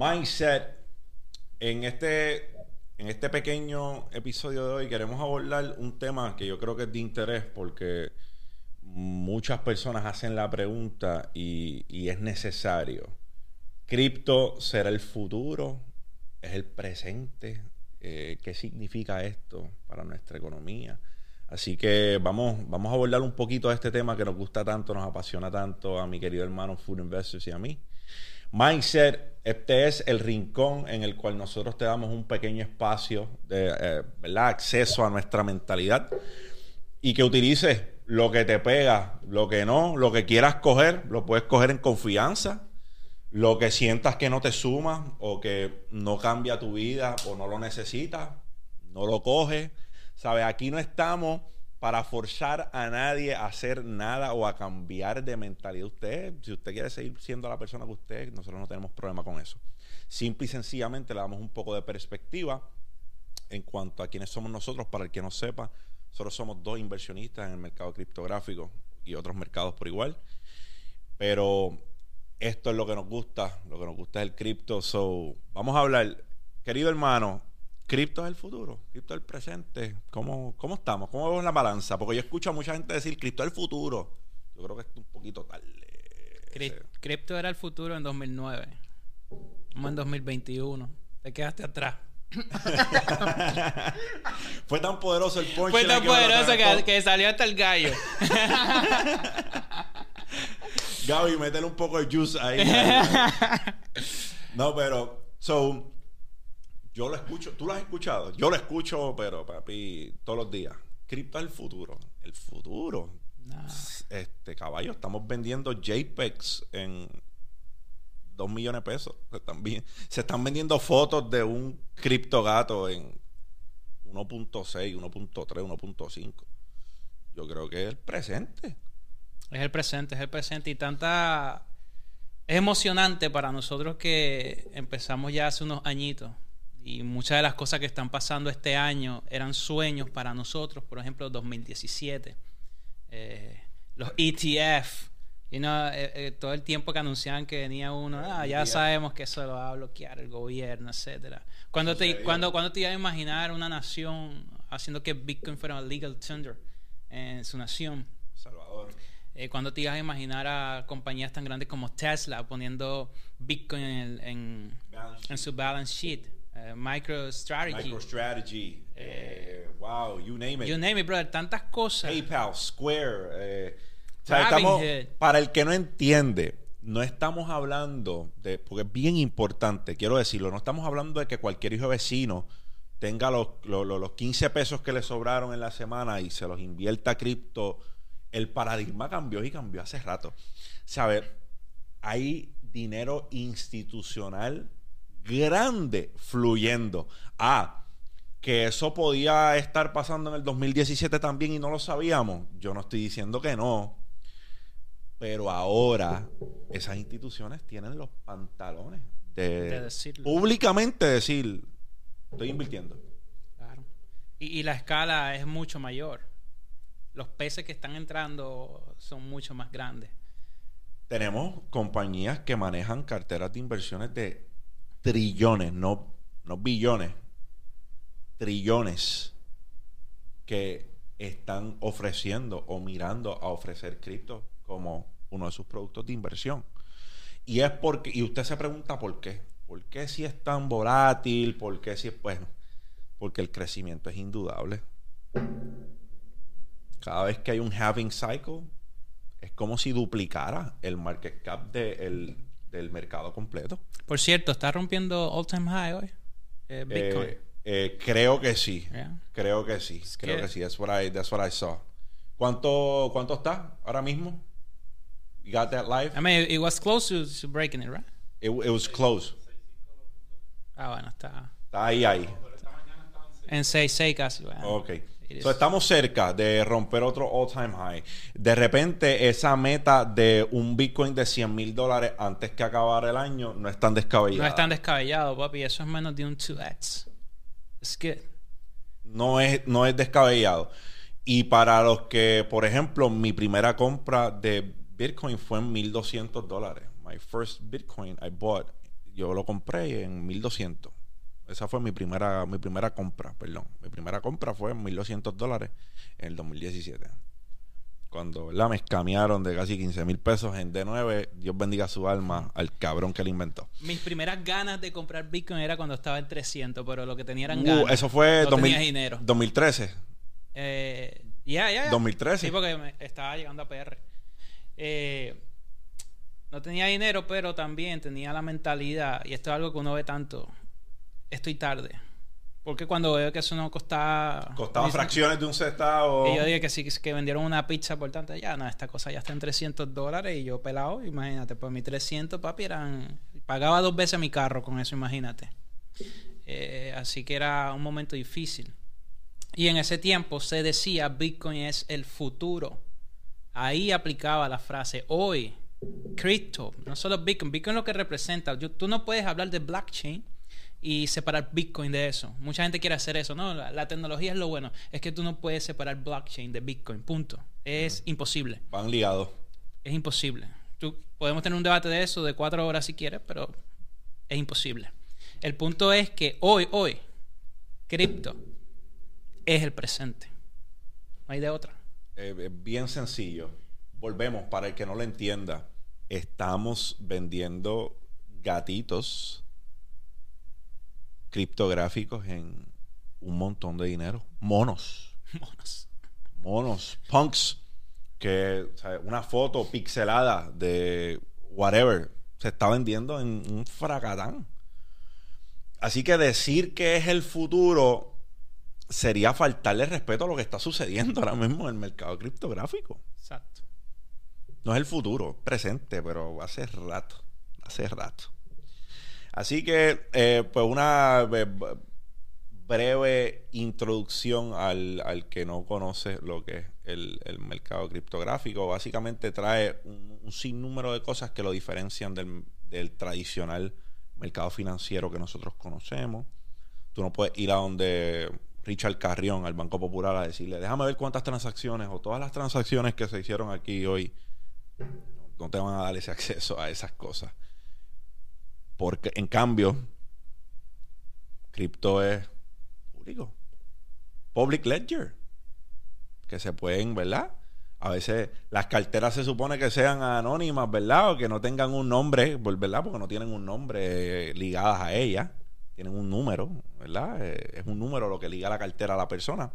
Mindset. En este, en este pequeño episodio de hoy queremos abordar un tema que yo creo que es de interés porque muchas personas hacen la pregunta y, es necesario. ¿Cripto será el futuro? ¿Es el presente? Eh, ¿Qué significa esto para nuestra economía? Así que vamos, vamos a abordar un poquito de este tema que nos gusta tanto, nos apasiona tanto a mi querido hermano Food Investors y a mí. Mindset, este es el rincón en el cual nosotros te damos un pequeño espacio de eh, acceso a nuestra mentalidad y que utilices lo que te pega, lo que no, lo que quieras coger, lo puedes coger en confianza. Lo que sientas que no te suma o que no cambia tu vida o no lo necesitas, no lo coges. ¿Sabes? Aquí no estamos para forzar a nadie a hacer nada o a cambiar de mentalidad. Usted, si usted quiere seguir siendo la persona que usted es, nosotros no tenemos problema con eso. Simple y sencillamente le damos un poco de perspectiva en cuanto a quiénes somos nosotros. Para el que no sepa, nosotros somos dos inversionistas en el mercado criptográfico y otros mercados por igual. Pero esto es lo que nos gusta, lo que nos gusta es el cripto. So, vamos a hablar, querido hermano, ¿Cripto es el futuro? ¿Cripto es el presente? ¿Cómo, ¿Cómo estamos? ¿Cómo vemos la balanza? Porque yo escucho a mucha gente decir cripto es el futuro. Yo creo que es un poquito tarde. cripto era el futuro en 2009. Como en 2021. Te quedaste atrás. Fue tan poderoso el punch. Fue tan poderoso que, salió hasta el gallo. Gaby, métele un poco de juice ahí. no, pero... So, yo lo escucho, tú lo has escuchado. Yo lo escucho, pero papi, todos los días. Cripto es el futuro. El futuro. Este caballo, estamos vendiendo JPEGs en 2 millones de pesos. Se están, se están vendiendo fotos de un cripto gato en 1.6, 1.3, 1.5. Yo creo que es el presente. Es el presente, es el presente. Y tanta. Es emocionante para nosotros que empezamos ya hace unos añitos y muchas de las cosas que están pasando este año eran sueños para nosotros, por ejemplo, 2017. Eh, los ETF, you know, eh, eh, todo el tiempo que anunciaban que venía uno, ah, ya sabemos que eso lo va a bloquear el gobierno, etcétera. Cuando te, cuando, cuando te iba a imaginar una nación haciendo que Bitcoin fuera legal tender en su nación? Salvador. cuando te ibas a imaginar a compañías tan grandes como Tesla poniendo Bitcoin en, en su balance sheet. Eh, MicroStrategy. MicroStrategy. Eh, wow, you name it. You name it, brother. Tantas cosas. PayPal, Square. Eh, para el que no entiende, no estamos hablando de, porque es bien importante, quiero decirlo, no estamos hablando de que cualquier hijo vecino tenga los, los, los 15 pesos que le sobraron en la semana y se los invierta a cripto. El paradigma cambió y cambió hace rato. ¿Sabes? Hay dinero institucional grande fluyendo. Ah, que eso podía estar pasando en el 2017 también y no lo sabíamos. Yo no estoy diciendo que no. Pero ahora esas instituciones tienen los pantalones de, públicamente decir, estoy invirtiendo. Claro. Y, y la escala es mucho mayor. Los peces que están entrando son mucho más grandes. Tenemos compañías que manejan carteras de inversiones de trillones, no, no billones, trillones que están ofreciendo o mirando a ofrecer cripto como uno de sus productos de inversión. Y es porque, y usted se pregunta por qué. ¿Por qué si es tan volátil? ¿Por qué si es, bueno, porque el crecimiento es indudable. Cada vez que hay un halving cycle, es como si duplicara el market cap de del mercado completo. Por cierto, ¿está rompiendo all time high hoy? Eh, Bitcoin. Eh, eh, creo que sí. Creo que sí. creo que sí. That's what, I, that's what I saw. ¿Cuánto, ¿Cuánto está ahora mismo? You got that live? I mean, it was close to, breaking it, right? It, it was close. Ah, bueno, está. Está ahí, ahí. En 6-6 casi. Ok estamos cerca de romper otro all-time high. De repente, esa meta de un Bitcoin de 100 mil dólares antes que acabara el año no es tan descabellado. No es tan descabellado, papi. Eso es menos de un 2x. Es que... No es, no es descabellado. Y para los que, por ejemplo, mi primera compra de Bitcoin fue en 1200 dólares. My first Bitcoin I bought yo lo compré en 1200. Esa fue mi primera, mi primera compra, perdón. Mi primera compra fue en 1200 dólares en el 2017. Cuando la me escamearon de casi 15 mil pesos en D9, Dios bendiga su alma al cabrón que le inventó. Mis primeras ganas de comprar Bitcoin era cuando estaba en 300, pero lo que tenía eran Uh, ganas. eso fue no 2000 tenía dinero. 2013. Eh, ya, ya, ya. 2013. Sí, porque me- estaba llegando a PR. Eh, no tenía dinero, pero también tenía la mentalidad, y esto es algo que uno ve tanto, estoy tarde. Porque cuando veo que eso no costaba... Costaba fracciones de un centavo. Y yo dije que sí, que vendieron una pizza por tanto, ya, no, esta cosa ya está en 300 dólares y yo pelado, imagínate, pues mis 300, papi, eran... Pagaba dos veces mi carro con eso, imagínate. Eh, así que era un momento difícil. Y en ese tiempo se decía Bitcoin es el futuro. Ahí aplicaba la frase hoy, cripto, no solo Bitcoin, Bitcoin es lo que representa. Yo- tú no puedes hablar de blockchain y separar Bitcoin de eso. Mucha gente quiere hacer eso. No, la, la tecnología es lo bueno. Es que tú no puedes separar blockchain de Bitcoin. Punto. Es imposible. Van ligados. Es imposible. Tú, podemos tener un debate de eso de cuatro horas si quieres, pero es imposible. El punto es que hoy, hoy, cripto es el presente. No hay de otra. Eh, es bien sencillo. Volvemos, para el que no lo entienda. Estamos vendiendo gatitos criptográficos en un montón de dinero. Monos. Monos. Monos. Punks. Que o sea, una foto pixelada de whatever se está vendiendo en un fracatán. Así que decir que es el futuro sería faltarle respeto a lo que está sucediendo ahora mismo en el mercado criptográfico. Exacto. No es el futuro, es presente, pero hace rato, hace rato. Así que, eh, pues una eh, breve introducción al, al que no conoce lo que es el, el mercado criptográfico. Básicamente trae un, un sinnúmero de cosas que lo diferencian del, del tradicional mercado financiero que nosotros conocemos. Tú no puedes ir a donde Richard Carrión, al Banco Popular, a decirle, déjame ver cuántas transacciones o todas las transacciones que se hicieron aquí hoy no te van a dar ese acceso a esas cosas. Porque, en cambio, cripto es público. Public ledger. Que se pueden, ¿verdad? A veces las carteras se supone que sean anónimas, ¿verdad? O que no tengan un nombre, ¿verdad? Porque no tienen un nombre eh, ligadas a ellas. Tienen un número, ¿verdad? Eh, es un número lo que liga la cartera a la persona.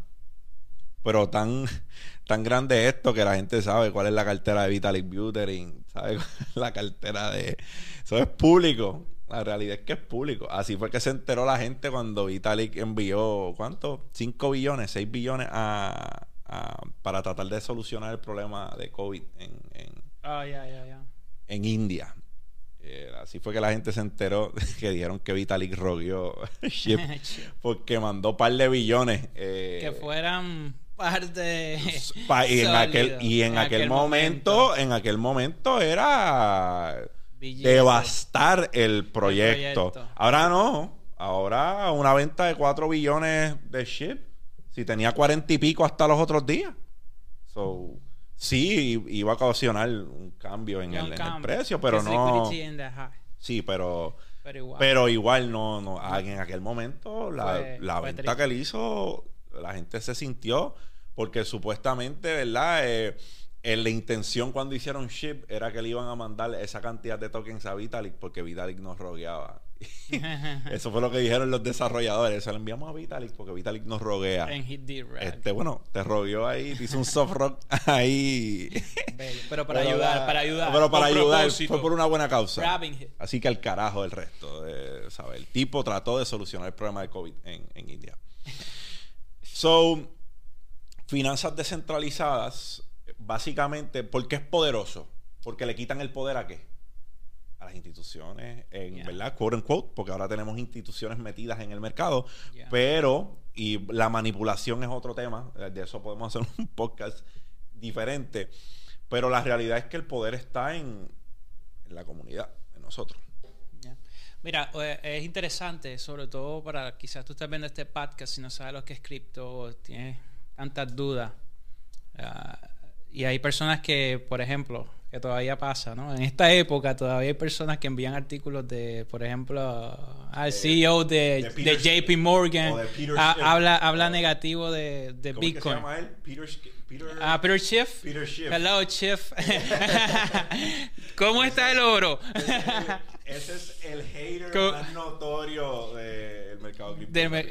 Pero tan, tan grande esto que la gente sabe cuál es la cartera de Vitalik Buterin, sabe cuál es la cartera de... Eso es público. La realidad es que es público. Así fue que se enteró la gente cuando Vitalik envió, ¿cuánto? 5 billones, 6 billones a, a- para tratar de solucionar el problema de COVID en, en, Ah, ya, ya, ya. en India. Eh, así fue que la gente se enteró que dijeron que Vitalik rogueó porque mandó par de billones. eh, que fueran parte. Pa- y en aquel y en, aquel, momento, en aquel momento era. Devastar el proyecto. proyecto. Ahora no, ahora una venta de 4 billones de shit. Si tenía 40 y pico hasta los otros días. So, sí, iba a ocasionar un cambio en, el, en el cambio. precio, pero no. Sí, pero Pero igual. pero igual no, no. En aquel momento, la, Fue- la fue venta triste. que él hizo, la gente se sintió, porque supuestamente, ¿verdad? Eh, eh, la intención cuando hicieron ship era que le iban a mandar esa cantidad de tokens a Vitalik, porque Vitalik nos rogueaba. Eso fue lo que dijeron los desarrolladores. Se lo enviamos a Vitalik porque Vitalik nos roguea. en. Este, bueno, te rogueó ahí, te hizo un soft rock ahí. Bello. Pero para Pero ayudar, la- para ayudar. Pero para ayudar, propósito. fue por una buena causa. Así que al carajo el resto. eh, ¿sabe? El tipo trató de solucionar el problema de COVID en, en India. So, finanzas descentralizadas, básicamente, ¿por qué es poderoso? Porque le quitan el poder a qué? A las instituciones, en Yeah. verdad, quote unquote, porque ahora tenemos instituciones metidas en el mercado, Yeah. pero, y la manipulación es otro tema, de eso podemos hacer un podcast diferente, pero la realidad es que el poder está en, en la comunidad, en nosotros. Mira, eh, es interesante, sobre todo para quizás tú estás viendo este podcast y no sabes lo que es cripto, tienes tantas dudas. Ah, y hay personas que, por ejemplo, que todavía pasa, ¿no? En esta época todavía hay personas que envían artículos de, por ejemplo, al CEO de, de Peter de JP Morgan, o de Peter ha- Schiff. habla, habla negativo de, de ¿Cómo es que se Bitcoin. llama él? Peter, Peter, Ah, Peter Schiff. Peter Schiff. Hello, Schiff. ¿Cómo está el oro? Ese es el hater Co- más notorio mercado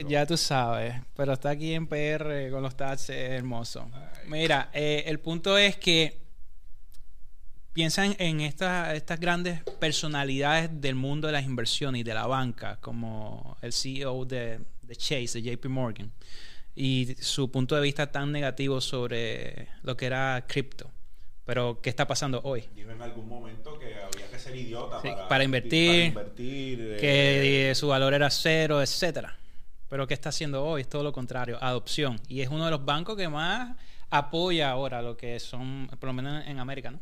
ya tú sabes, pero está aquí en PR con los es hermoso. Mira, eh, el punto es que piensan en estas estas grandes personalidades del mundo de las inversiones y de la banca, como el CEO de, de Chase, de JP Morgan, y su punto de vista tan negativo sobre lo que era cripto. Pero, ¿qué está pasando hoy? Dijo en algún momento que había que ser idiota Sí, para, para invertir, para invertir, eh, que eh, su valor era cero, etcétera. Pero ¿qué está haciendo hoy? Es todo lo contrario, adopción. Y es uno de los bancos que más apoya ahora lo que son, por lo menos en América, ¿no?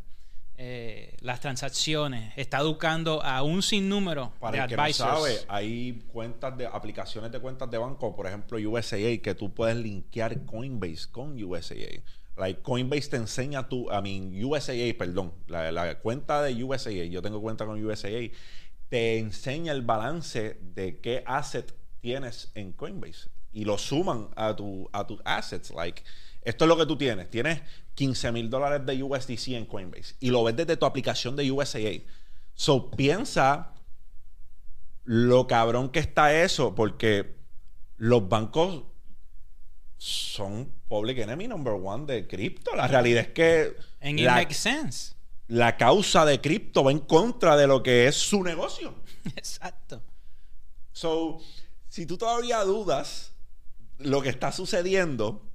Eh, las transacciones. Está educando a un sinnúmero Para de el que no advisors. sabe, hay cuentas de aplicaciones de cuentas de banco, por ejemplo USAA, que tú puedes linkear Coinbase con USAA. Like Coinbase te enseña tu, I mean USAA, perdón, la, cuenta de USAA, yo tengo cuenta con USAA, te enseña el balance de qué asset tienes en Coinbase y lo suman a tu a tus assets. Like esto es lo que tú tienes, tienes 15 mil dólares de USDC en Coinbase y lo ves desde tu aplicación de USAA. So piensa lo cabrón que está eso, porque los bancos son public enemy number one de cripto. La realidad es que And it la, makes sense. la causa de cripto va en contra de lo que es su negocio. Exacto. So, si tú todavía dudas lo que está sucediendo,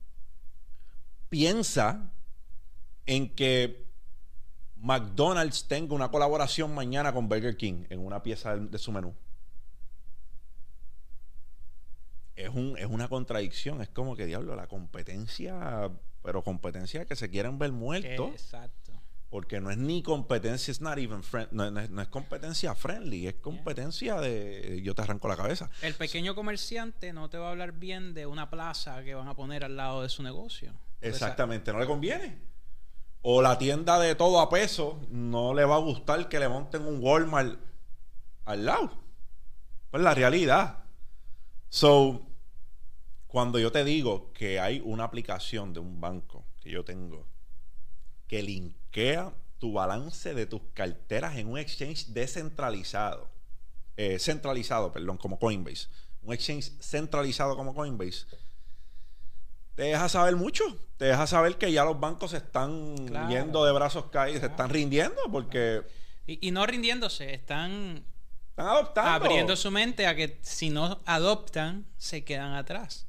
piensa en que McDonald's tenga una colaboración mañana con Burger King en una pieza de su menú. Es, un, es una contradicción, es como que diablo, la competencia, pero competencia que se quieren ver muertos, Exacto. porque no es ni competencia, it's not even friend- no, no es, no es competencia friendly, es competencia de yo te arranco la cabeza. El pequeño comerciante no te va a hablar bien de una plaza que van a poner al lado de su negocio. Exactamente, no le conviene. O la tienda de todo a peso, no le va a gustar que le monten un Walmart al lado. Pues la realidad. So, cuando yo te digo que hay una aplicación de un banco que yo tengo que linkea tu balance de tus carteras en un exchange descentralizado, eh, centralizado, perdón, como Coinbase, un exchange centralizado como Coinbase, te deja saber mucho. Te deja saber que ya los bancos se están Claro. yendo de brazos caídos, se están rindiendo porque Y, y no rindiéndose, están están adoptando. abriendo su mente a que si no adoptan, se quedan atrás.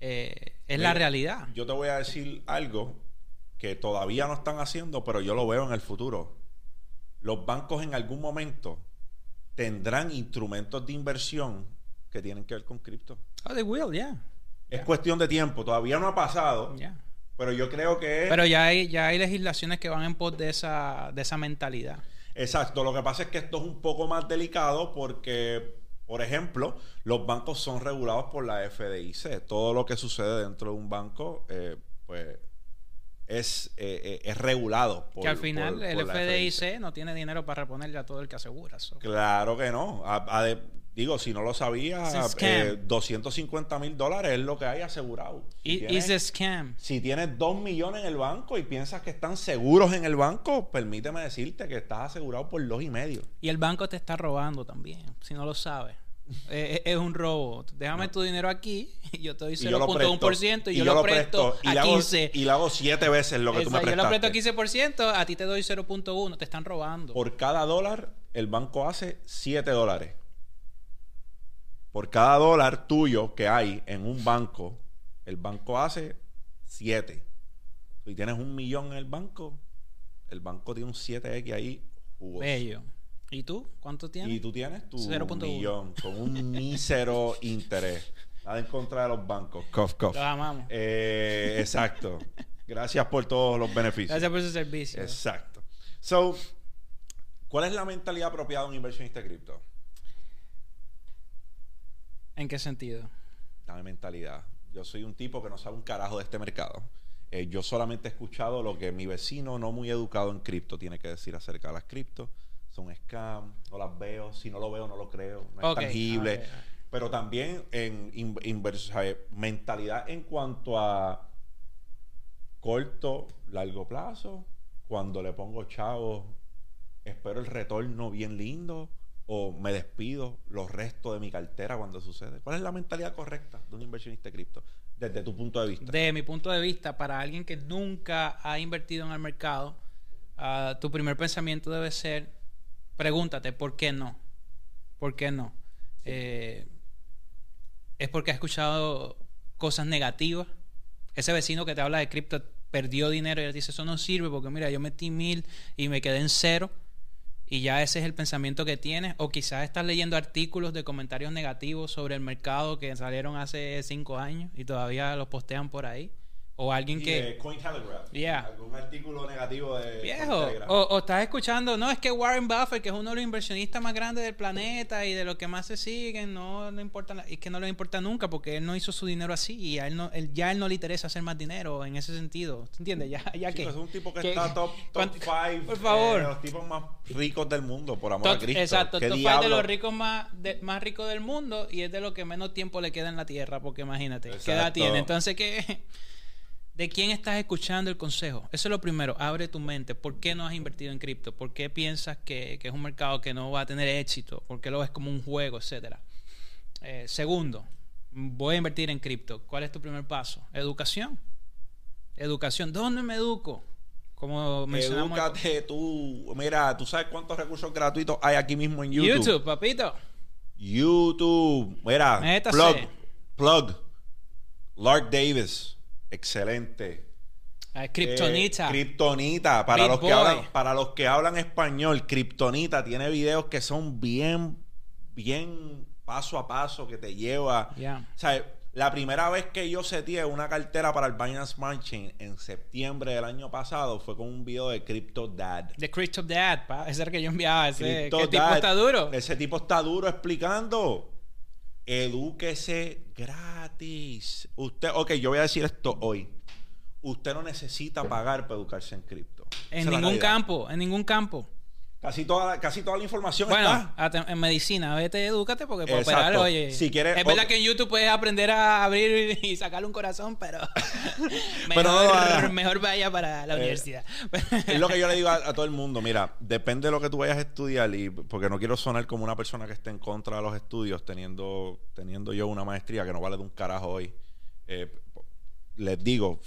Eh, es la realidad. Yo te voy a decir algo que todavía no están haciendo, pero yo lo veo en el futuro. Los bancos en algún momento tendrán instrumentos de inversión que tienen que ver con cripto. Oh, they will, yeah. Es cuestión de tiempo. Todavía no ha pasado, yeah. pero yo creo que. Pero ya hay, ya hay legislaciones que van en pos de esa, de esa mentalidad. Exacto, lo que pasa es que esto es un poco más delicado porque, por ejemplo, los bancos son regulados por la FDIC. Todo lo que sucede dentro de un banco, eh, pues, es, eh, eh, es regulado. Por, que al final por- el por la FDIC no tiene dinero para reponerle a todo el que asegura. so. Claro que no. A- a de- digo, si no lo sabía, Es un scam. eh, 250 mil dólares es lo que hay asegurado. Si I- tienes- It's a scam. Si tienes 2 millones en el banco y piensas que están seguros en el banco, permíteme decirte que estás asegurado por dos y medio. Y el banco te está robando también, si no lo sabes. Eh, es un robo. Déjame tu dinero aquí y yo te doy Y yo lo 0.1% y, y yo, lo presto, y a le hago- 15. y le hago siete veces lo que tú me Exacto, yo lo prestaste. presto 15%, a ti te doy 0.1, te están robando. Por cada dólar, el banco hace 7 dólares. Por cada dólar tuyo que hay en un banco, el banco hace 7. Si tienes un millón en el banco, el banco tiene un 7X ahí jugoso. Bello. ¿Y tú? ¿Cuánto tienes? Y tú tienes tu 0.1. millón con un mísero interés. Nada en contra de los bancos. Cough, cough. Los amamos. Eh, exacto. Gracias por todos los beneficios. Gracias por su servicio. Exacto. So, ¿cuál es la mentalidad apropiada de un inversionista de cripto? ¿En qué sentido? Dame mentalidad. Yo soy un tipo que no sabe un carajo de este mercado. Eh, yo solamente he escuchado lo que mi vecino no muy educado en cripto tiene que decir acerca de las cripto. Son scam, no las veo, si no lo veo no lo creo, no es tangible. ok. Pero también en in- ¿sabe? mentalidad en cuanto a corto, largo plazo, cuando le pongo chavo, espero el retorno bien lindo o me despido los restos de mi cartera cuando sucede. ¿Cuál es la mentalidad correcta de un inversionista de cripto desde tu punto de vista? De mi punto de vista, para alguien que nunca ha invertido en el mercado, ah, tu primer pensamiento debe ser, pregúntate, ¿por qué no? ¿Por qué no? Eh, es porque has escuchado cosas negativas. Ese vecino que te habla de cripto perdió dinero y él dice, eso no sirve porque mira, yo metí mil y me quedé en cero. Y ya ese es el pensamiento que tienes. O quizás estás leyendo artículos de comentarios negativos sobre el mercado que salieron hace cinco años y todavía los postean por ahí. O alguien que... Cointelegraph. Yeah. Algún artículo negativo de Viejo, Cointelegraph. o, o estás escuchando, no, es que Warren Buffett, que es uno de los inversionistas más grandes del planeta y de los que más se siguen, no le importa, es que no le importa nunca porque él no hizo su dinero así y a él no, él, ya a él no le interesa hacer más dinero en ese sentido. ¿Te entiendes? Ya, ya que... Chicos, es un tipo que que- está top, top ¿cuánto- five Por favor. eh, de los tipos más ricos del mundo, por amor a Cristo. exacto, ¿Qué top five de diablo? los ricos más, de- más ricos del mundo y es de lo que menos tiempo le queda en la tierra, porque imagínate, ¿qué edad Exacto. tiene? Entonces, ¿qué? ¿De quién estás escuchando el consejo? Eso es lo primero, abre tu mente. ¿Por qué no has invertido en cripto? ¿Por qué piensas que, que es un mercado que no va a tener éxito? ¿Por qué lo ves como un juego, etcétera? Eh, segundo, voy a invertir en cripto. ¿Cuál es tu primer paso? Educación. Educación. ¿Dónde me educo? Como mencionamos. Edúcate tú. Mira, tú sabes cuántos recursos gratuitos hay aquí mismo en YouTube. YouTube, papito. YouTube. Mira, Métase. plug. Plug. Lark Davis. Excelente. Ah, Kryptonita. Eh, Kryptonita. Para Big los, que boy. hablan, para los que hablan español, Kryptonita tiene videos que son bien, bien paso a paso que te lleva. O sea, la primera vez que yo seteé una cartera para el Binance Smart Chain en septiembre del año pasado fue con un video de Crypto Dad. The Crypto Dad, pa. ese era el que yo enviaba. Ese, Crypto ¿Qué tipo está duro? Ese tipo está duro explicando. Edúquese gratis. Usted, ok, yo voy a decir esto hoy. Usted no necesita pagar para educarse en cripto. En ningún campo, en ningún campo. Casi toda, casi toda la información Bueno, está. en medicina, vete, edúcate porque para Exacto. operar, oye. Si quieres- es verdad que en YouTube puedes aprender a abrir y sacarle un corazón, pero. Pero no mejor, vaya para la Eh, universidad. Es lo que yo le digo a, a todo el mundo. Mira, depende de lo que tú vayas a estudiar y porque no quiero sonar como una persona que esté en contra de los estudios teniendo, teniendo yo una maestría que no vale de un carajo hoy. Eh, les digo,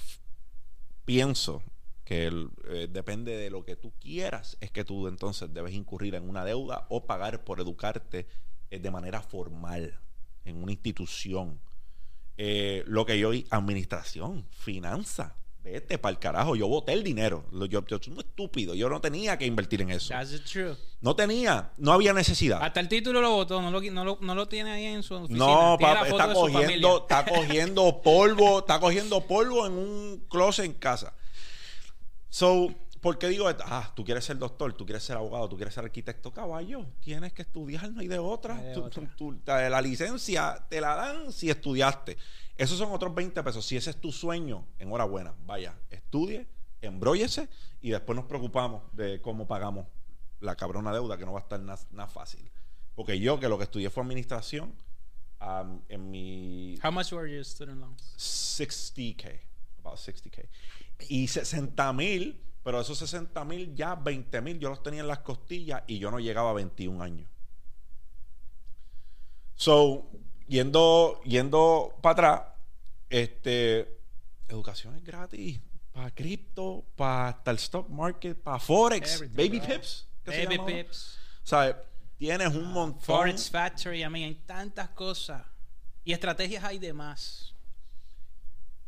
pienso que el- eh, depende de lo que tú quieras, es que tú entonces debes incurrir en una deuda o pagar por educarte eh, de manera formal en una institución. Eh, lo que yo administración, finanza, vete para el carajo. Yo boté el dinero. Lo- Yo, yo soy un estúpido. Yo no tenía que invertir en eso. That's. No tenía, no había necesidad. Hasta el título lo votó, no lo, no lo, no lo tiene ahí en su oficina. No, papá, está cogiendo, está cogiendo polvo, está cogiendo polvo en un closet en casa. So, ¿por qué digo esto? Ah, tú quieres ser doctor, tú quieres ser abogado, tú quieres ser arquitecto, caballo. Tienes que estudiar, no hay de otra. No hay de Tú- otra. tú- tú- la la licencia te la dan si estudiaste. Esos son otros 20 pesos. Si ese es tu sueño, enhorabuena. Vaya, estudie, embróllese y después nos preocupamos de cómo pagamos la cabrona deuda, que no va a estar nada fácil. Porque yo, que lo que estudié fue administración, um, en mi How much were your student loans? 60k, about 60k. Y 60 mil, pero esos 60 mil, ya 20 mil, yo los tenía en las costillas y yo no llegaba a 21 años. So, yendo, yendo para atrás, este, educación es gratis. Para cripto, para hasta el stock market, para Forex, Everything, baby bro. pips. ¿qué se Baby? Pips. ¿Sabes? Tienes un montón. Forex Factory, a mí hay tantas cosas. Y estrategias hay de más.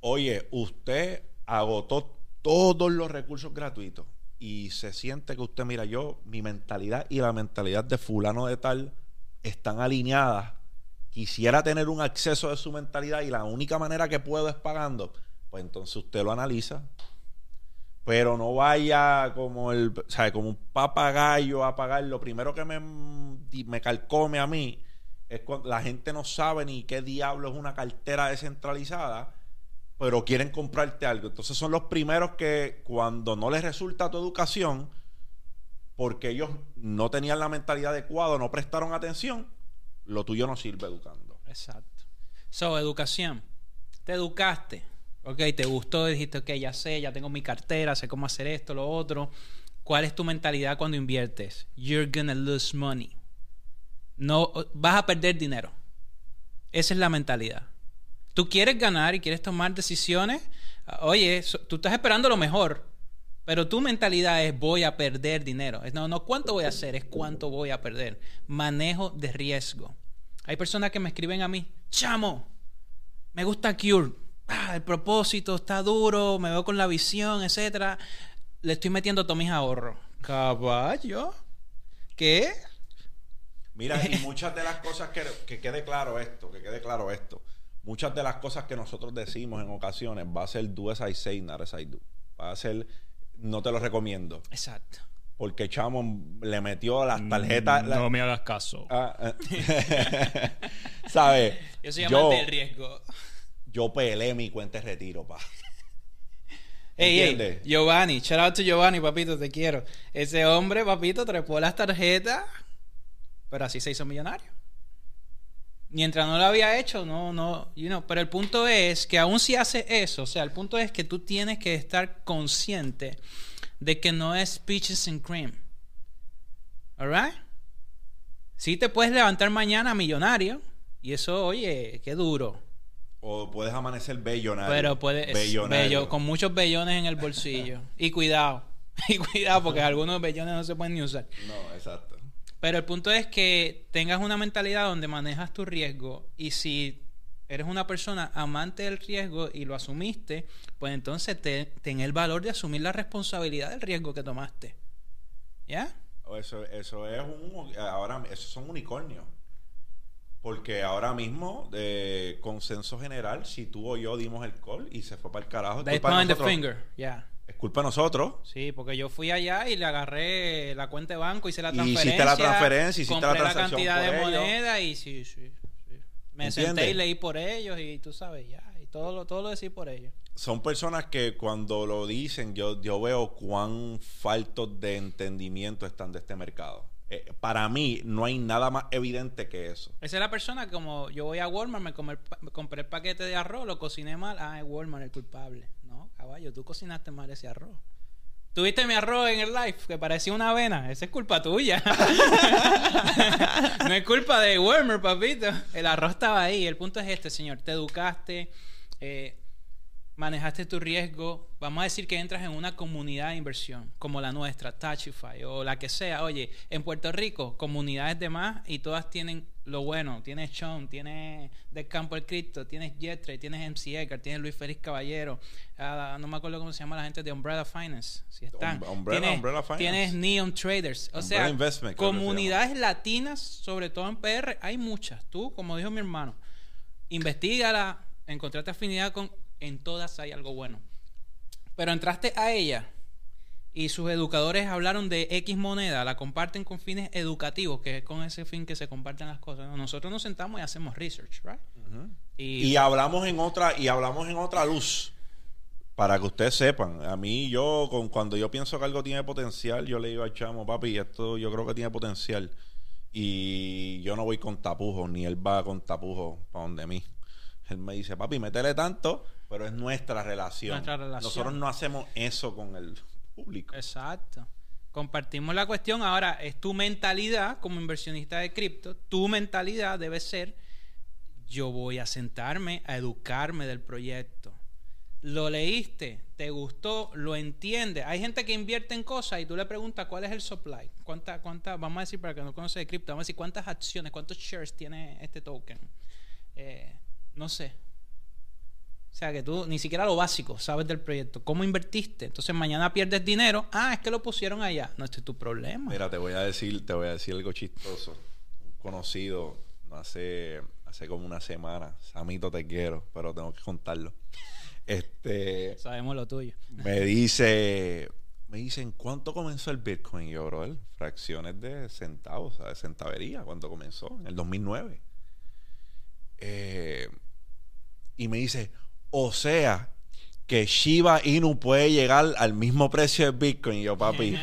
Oye, usted agotó todos los recursos gratuitos y se siente que usted, mira, yo, mi mentalidad y la mentalidad de fulano de tal están alineadas. Quisiera tener un acceso de su mentalidad y la única manera que puedo es pagando. Pues entonces usted lo analiza. Pero no vaya como el, ¿sabe? como un papagayo a pagar. Lo primero que me, me calcome a mí es cuando la gente no sabe ni qué diablo es una cartera descentralizada pero quieren comprarte algo. Entonces son los primeros que cuando no les resulta tu educación, porque ellos no tenían la mentalidad adecuada, no prestaron atención, lo tuyo no sirve educando. Exacto. So, educación. Te educaste. Ok, te gustó, dijiste, ok, ya sé, ya tengo mi cartera, sé cómo hacer esto, lo otro. ¿Cuál es tu mentalidad cuando inviertes? You're gonna lose money. No, vas a perder dinero. Esa es la mentalidad. Tú quieres ganar y quieres tomar decisiones. Oye, tú estás esperando lo mejor, pero tu mentalidad es voy a perder dinero. No, no cuánto voy a hacer, es cuánto voy a perder. Manejo de riesgo. Hay personas que me escriben a mí, chamo, me gusta Cure. Ah, el propósito está duro, me veo con la visión, etcétera. Le estoy metiendo todos mis ahorros. Caballo. ¿Qué? Mira, y muchas de las cosas que, que quede claro esto, que quede claro esto. Muchas de las cosas que nosotros decimos en ocasiones va a ser do as I say, not as I do. Va a ser, no te lo recomiendo. Exacto. Porque Chamo le metió las tarjetas. Mm, no me hagas caso. Ah, eh. ¿Sabes? Yo soy amante del riesgo. Yo pelé mi cuenta de retiro, pa. Ey, Giovanni, shout out to Giovanni, papito, te quiero. Ese hombre, papito, trepó las tarjetas, pero así se hizo millonario. Mientras no lo había hecho, no, no, you know, pero el punto es que aún si hace eso, o sea, el punto es que tú tienes que estar consciente de que no es peaches and cream. Alright? Sí te puedes levantar mañana millonario y eso, oye, qué duro. O puedes amanecer bellonario. Pero puedes bello, con muchos bellones en el bolsillo. y cuidado. Y cuidado porque algunos bellones no se pueden ni usar. No, exacto. Pero el punto es que tengas una mentalidad donde manejas tu riesgo y si eres una persona amante del riesgo y lo asumiste, pues entonces ten el valor de asumir la responsabilidad del riesgo que tomaste. ¿Ya? Eso, eso es un ahora esos son unicornios. Porque ahora mismo, de consenso general, si tú o yo dimos el call y se fue para el carajo, They point the finger, yeah. Es culpa de nosotros. Sí, porque yo fui allá y le agarré la cuenta de banco, hice la transferencia. Y hiciste la transferencia, hiciste compré la, la cantidad de moneda y sí, sí. Me senté y leí por ellos y tú sabes, ya. Y todo lo, todo lo decí por ellos. Son personas que cuando lo dicen, yo, yo veo cuán faltos de entendimiento están de este mercado. Eh, para mí no hay nada más evidente que eso. Esa es la persona como yo voy a Walmart, me, me compré el paquete de arroz, lo cociné mal, ah, es Walmart el culpable. Caballo, tú cocinaste mal ese arroz. Tuviste mi arroz en el live que parecía una avena. Esa es culpa tuya. no es culpa de Walmart, papito. El arroz estaba ahí. El punto es este, señor. Te educaste, eh, manejaste tu riesgo, vamos a decir que entras en una comunidad de inversión como la nuestra, Touchify o la que sea. Oye, en Puerto Rico, comunidades de más y todas tienen lo bueno. Tienes Sean, tienes Del Campo el Cripto, tienes Jetre, tienes MC Edgar, tienes Luis Félix Caballero. Ah, no me acuerdo cómo se llama la gente de Umbrella Finance. Si están. Umbrella, tienes, Tienes Neon Traders. O sea, comunidades latinas, sobre todo en PR, hay muchas. Tú, como dijo mi hermano, investigala, encontraste afinidad con en todas hay algo bueno. Pero entraste a ella y sus educadores hablaron de X moneda, la comparten con fines educativos, que es con ese fin que se comparten las cosas. Nosotros nos sentamos y hacemos research, right? y, hablamos en otra y hablamos en otra luz. Para que ustedes sepan, a mí yo con, cuando yo pienso que algo tiene potencial, yo le digo al chamo, papi, esto yo creo que tiene potencial. Y yo no voy con tapujos, ni él va con tapujos para donde mí. Él me dice, papi, métele tanto pero es nuestra relación. Nosotros no hacemos eso con el público. Exacto. Compartimos la cuestión. Ahora, es tu mentalidad como inversionista de cripto. Tu mentalidad debe ser, yo voy a sentarme a educarme del proyecto. Lo leíste, te gustó, lo entiendes. Hay gente que invierte en cosas y tú le preguntas cuál es el supply. ¿Cuánta, cuánta, vamos a decir para que no conoce de cripto, vamos a decir cuántas acciones, cuántos shares tiene este token. Eh, no sé, o sea, que tú ni siquiera lo básico sabes del proyecto. ¿Cómo invertiste? Entonces mañana pierdes dinero. Ah, es que lo pusieron allá. No, este es tu problema. Mira, te voy a decir, te voy a decir algo chistoso. Un conocido hace, hace como una semana. Samito, te quiero, pero tengo que contarlo. Este. Sabemos lo tuyo. Me dice. Me dicen, ¿cuánto comenzó el Bitcoin? Y yo, bro, fracciones de centavos, o sea, de centavería, cuando comenzó, en el 2009. Eh, y me dice, O sea, que Shiba Inu puede llegar al mismo precio de Bitcoin. Yo, papi.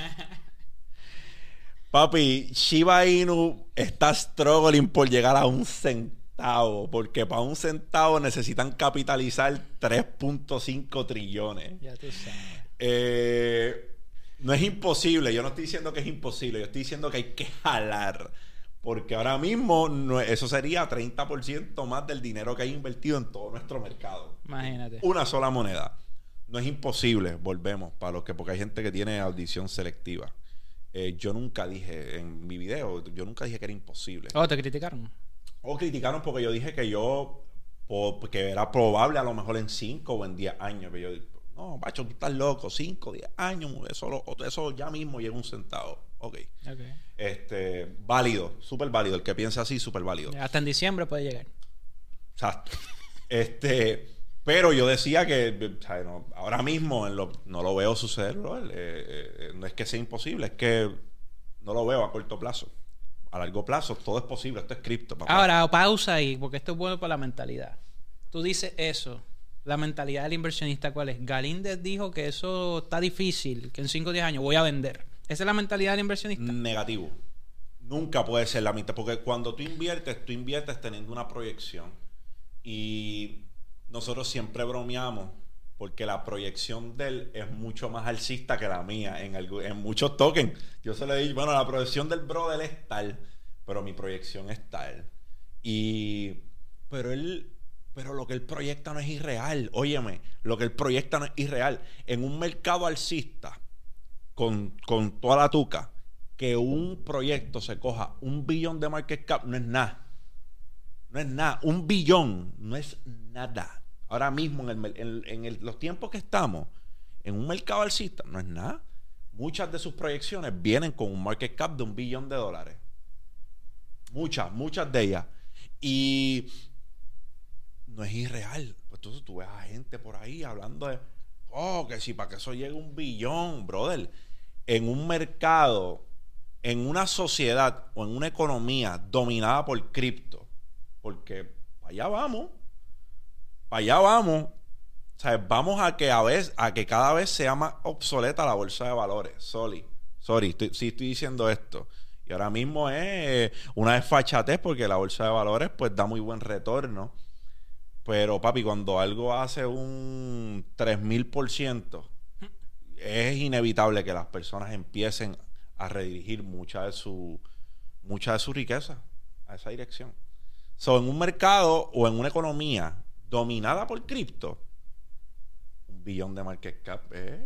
papi, Shiba Inu está struggling por llegar a un centavo. Porque para un centavo necesitan capitalizar 3.5 trillones. Ya tú sabes. Eh, no es imposible, yo no estoy diciendo que es imposible, yo estoy diciendo que hay que jalar. Porque ahora mismo no- eso sería 30% más del dinero que hay invertido en todo nuestro mercado. Imagínate. Una sola moneda. No es imposible, volvemos, para los que, porque hay gente que tiene audición selectiva. Eh, yo nunca dije en mi video, yo nunca dije que era imposible. Oh, te criticaron. O criticaron porque yo dije que yo, po- que era probable a lo mejor en 5 o en 10 años. Yo, no, macho, tú estás loco, 5, 10 años, eso, ya mismo llega un centavo. Ok. Ok. Este, válido, súper válido. El que piensa así, súper válido. Hasta en diciembre puede llegar. Exacto. Este, pero yo decía que o sea, no, ahora mismo en lo- no lo veo suceder, bro. Eh, eh, no es que sea imposible, es que no lo veo a corto plazo. A largo plazo todo es posible, esto es cripto. Ahora, pausa ahí, porque esto es bueno para la mentalidad. Tú dices eso. La mentalidad del inversionista, ¿cuál es? Galíndez dijo que eso está difícil, que en 5 o 10 años voy a vender. ¿Esa es la mentalidad del inversionista? Negativo. Nunca puede ser la mitad, porque cuando tú inviertes, tú inviertes teniendo una proyección. Y nosotros siempre bromeamos porque la proyección de él es mucho más alcista que la mía en, en muchos tokens. Yo se le dije, bueno, la proyección del brother es tal, pero mi proyección es tal. Y, pero él, pero lo que él proyecta no es irreal. Óyeme, lo que él proyecta no es irreal. En un mercado alcista, con, con toda la tuca, que un proyecto se coja un billón de market cap no es nada. No es nada. Un billón no es nada. Ahora mismo, en, el en el- los tiempos que estamos, en un mercado alcista, no es nada. Muchas de sus proyecciones vienen con un market cap de un billón de dólares. Muchas, muchas de ellas. Y no es irreal. Pues entonces tú ves a gente por ahí hablando de, oh, que si para que eso llegue un billón, brother. En un mercado, en una sociedad o en una economía dominada por cripto, porque para allá vamos, para allá vamos. O sea, vamos a que a vez, a que cada vez sea más obsoleta la bolsa de valores. Sorry, sorry, estoy, sí estoy diciendo esto. Y ahora mismo es una desfachatez porque la bolsa de valores pues da muy buen retorno. Pero papi, cuando algo hace un 3000%, es inevitable que las personas empiecen a redirigir mucha de su mucha de su riqueza a esa dirección. So, en un mercado o en una economía dominada por cripto, un billón de market cap es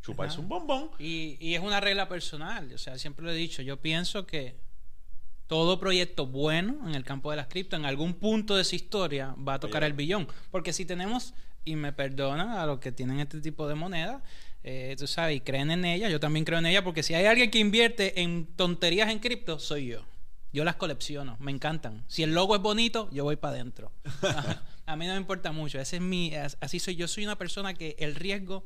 chuparse Ajá. un bombón. Y, y es una regla personal. O sea, siempre lo he dicho. Yo pienso que todo proyecto bueno en el campo de las cripto, en algún punto de su historia, va a tocar Oye. el billón. Porque si tenemos, y me perdonan a los que tienen este tipo de moneda, eh, tú sabes, y creen en ella, yo también creo en ella, porque si hay alguien que invierte en tonterías en cripto, soy yo. Yo las colecciono, me encantan. Si el logo es bonito, yo voy para adentro. a mí no me importa mucho. Ese es mi, as- así soy yo. Soy una persona que el riesgo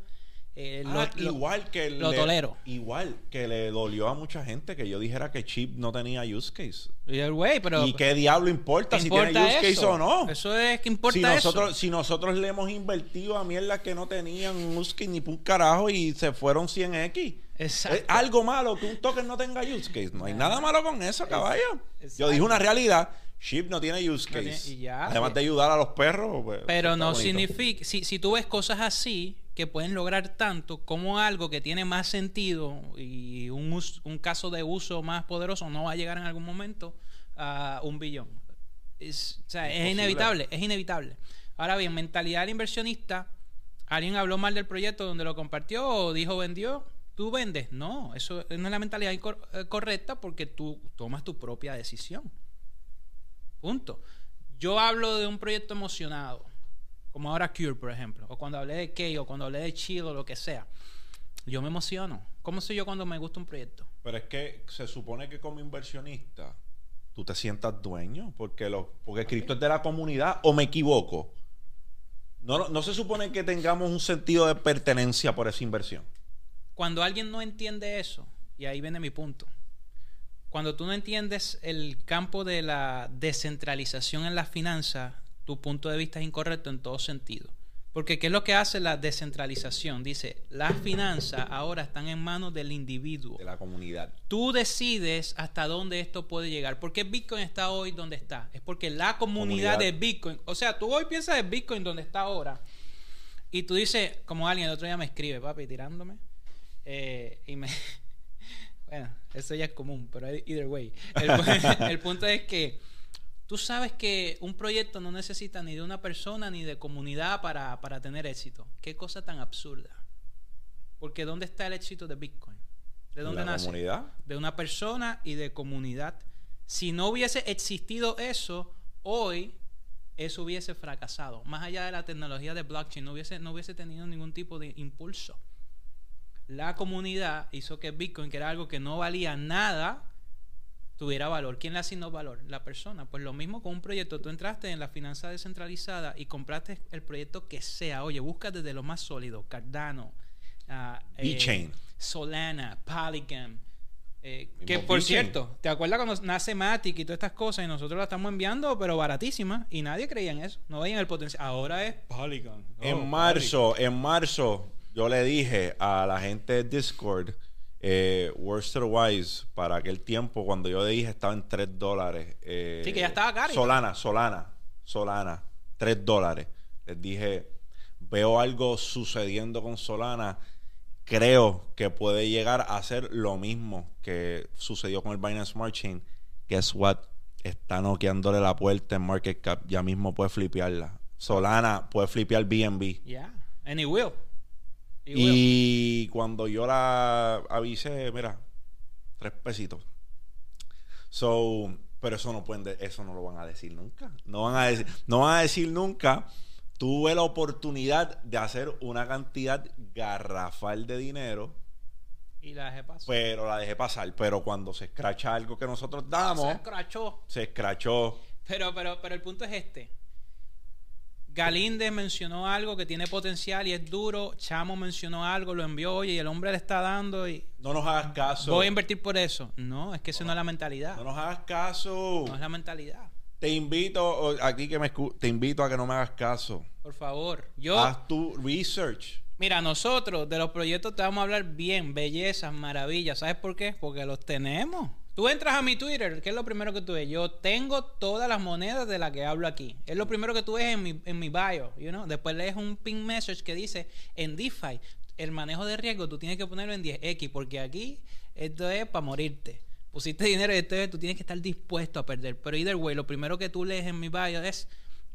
eh, Ah, lo- igual que lo le- tolero. Igual que le dolió a mucha gente que yo dijera que Chip no tenía use case. Y el güey, pero. ¿Y qué diablo importa ¿qué si importa tiene use case o no? Eso es que importa si nosotros, eso. si nosotros le hemos invertido a mierdas que no tenían use case ni por un carajo y se fueron 100x. Exacto. Es algo malo que un token no tenga use case. No hay nada malo con eso, caballo. Yo dije una realidad. Chip no tiene use No tiene- case. y ya. Además de ayudar a los perros. pues, Pero no bonito. significa. Si, si tú ves cosas así que pueden lograr tanto como algo que tiene más sentido y un, us- un caso de uso más poderoso no va a llegar en algún momento a un billón. Es, o sea, es inevitable, es inevitable. Ahora bien, mentalidad del inversionista. Alguien habló mal del proyecto donde lo compartió o dijo vendió. Tú vendes. No, eso no es la mentalidad eh, correcta porque tú tomas tu propia decisión. Punto. Yo hablo de un proyecto emocionado, como ahora Cure, por ejemplo, o cuando hablé de Key, o cuando hablé de Chido, o lo que sea. Yo me emociono. ¿Cómo soy yo cuando me gusta un proyecto? Pero es que se supone que como inversionista tú te sientas dueño porque lo porque cripto es de la comunidad o me equivoco. No, no, no se supone que tengamos un sentido de pertenencia por esa inversión. Cuando alguien no entiende eso, y ahí viene mi punto, cuando tú no entiendes el campo de la descentralización en las finanzas, tu punto de vista es incorrecto en todo sentido. Porque ¿qué es lo que hace la descentralización? Dice, las finanzas ahora están en manos del individuo. De la comunidad. Tú decides hasta dónde esto puede llegar. ¿Por qué Bitcoin está hoy donde está? Es porque la comunidad, de Bitcoin, o sea, tú hoy piensas de Bitcoin donde está ahora. Y tú dices, como alguien el otro día me escribe, papi, tirándome. Eh, y me... bueno, eso ya es común, pero either way. el punto es que Tú sabes que un proyecto no necesita ni de una persona ni de comunidad para, tener éxito. Qué cosa tan absurda. Porque ¿dónde está el éxito de Bitcoin? ¿De dónde ¿La nace? Comunidad? De una persona y de comunidad. Si no hubiese existido eso, hoy eso hubiese fracasado. Más allá de la tecnología de blockchain, no hubiese, no hubiese tenido ningún tipo de impulso. La comunidad hizo que Bitcoin, que era algo que no valía nada, tuviera valor. ¿Quién le asignó valor? La persona. Pues lo mismo con un proyecto. Tú entraste en la finanza descentralizada y compraste el proyecto que sea. Oye, busca desde lo más sólido. Cardano. Uh, Solana. Polygon. Eh, que por cierto, ¿te acuerdas cuando nace Matic y todas estas cosas y nosotros la estamos enviando, pero baratísima y nadie creía en eso, no veían el potencial. Ahora es Polygon. en oh, marzo, en marzo, yo le dije a la gente de Discord eh, Worcester Wise, para aquel tiempo, cuando yo le dije, estaba en 3 dólares. Eh, sí, que ya estaba caro. Solana, Solana, Solana, 3 dólares. Les dije, veo algo sucediendo con Solana. Creo que puede llegar a ser lo mismo que sucedió con el Binance Smart Chain. Guess what? Está noqueándole la puerta en market cap. Ya mismo puede flipearla. Solana puede flipear BNB. Yeah, and it will. Y, cuando yo la avisé, mira, tres pesitos. So, pero eso no pueden, eso no lo van a decir nunca. No van a decir, no van a decir nunca. Tuve la oportunidad de hacer una cantidad garrafal de dinero. Y la dejé pasar. Pero la dejé pasar. Pero cuando se escracha algo que nosotros damos. Se escrachó. Se escrachó. Pero, pero, pero el punto es este. Galinde mencionó algo que tiene potencial y es duro. Chamo mencionó algo, lo envió, oye, y el hombre le está dando y... No nos hagas caso. Voy a invertir por eso. No, es que eso no, es la mentalidad. No nos hagas caso. No es la mentalidad. Te invito, aquí que me te invito a que no me hagas caso. Por favor. Yo... Haz tu research. Mira, nosotros de los proyectos te vamos a hablar bien, bellezas, maravillas. ¿Sabes por qué? Porque los tenemos. Tú entras a mi Twitter, ¿qué es lo primero que tú ves? Yo tengo todas las monedas de las que hablo aquí. Es lo primero que tú ves en mi, en mi bio, you know? Después lees un ping message que dice, en DeFi, el manejo de riesgo tú tienes que ponerlo en 10X, porque aquí esto es para morirte. Pusiste dinero y esto es, tú tienes que estar dispuesto a perder. Pero either way, lo primero que tú lees en mi bio es,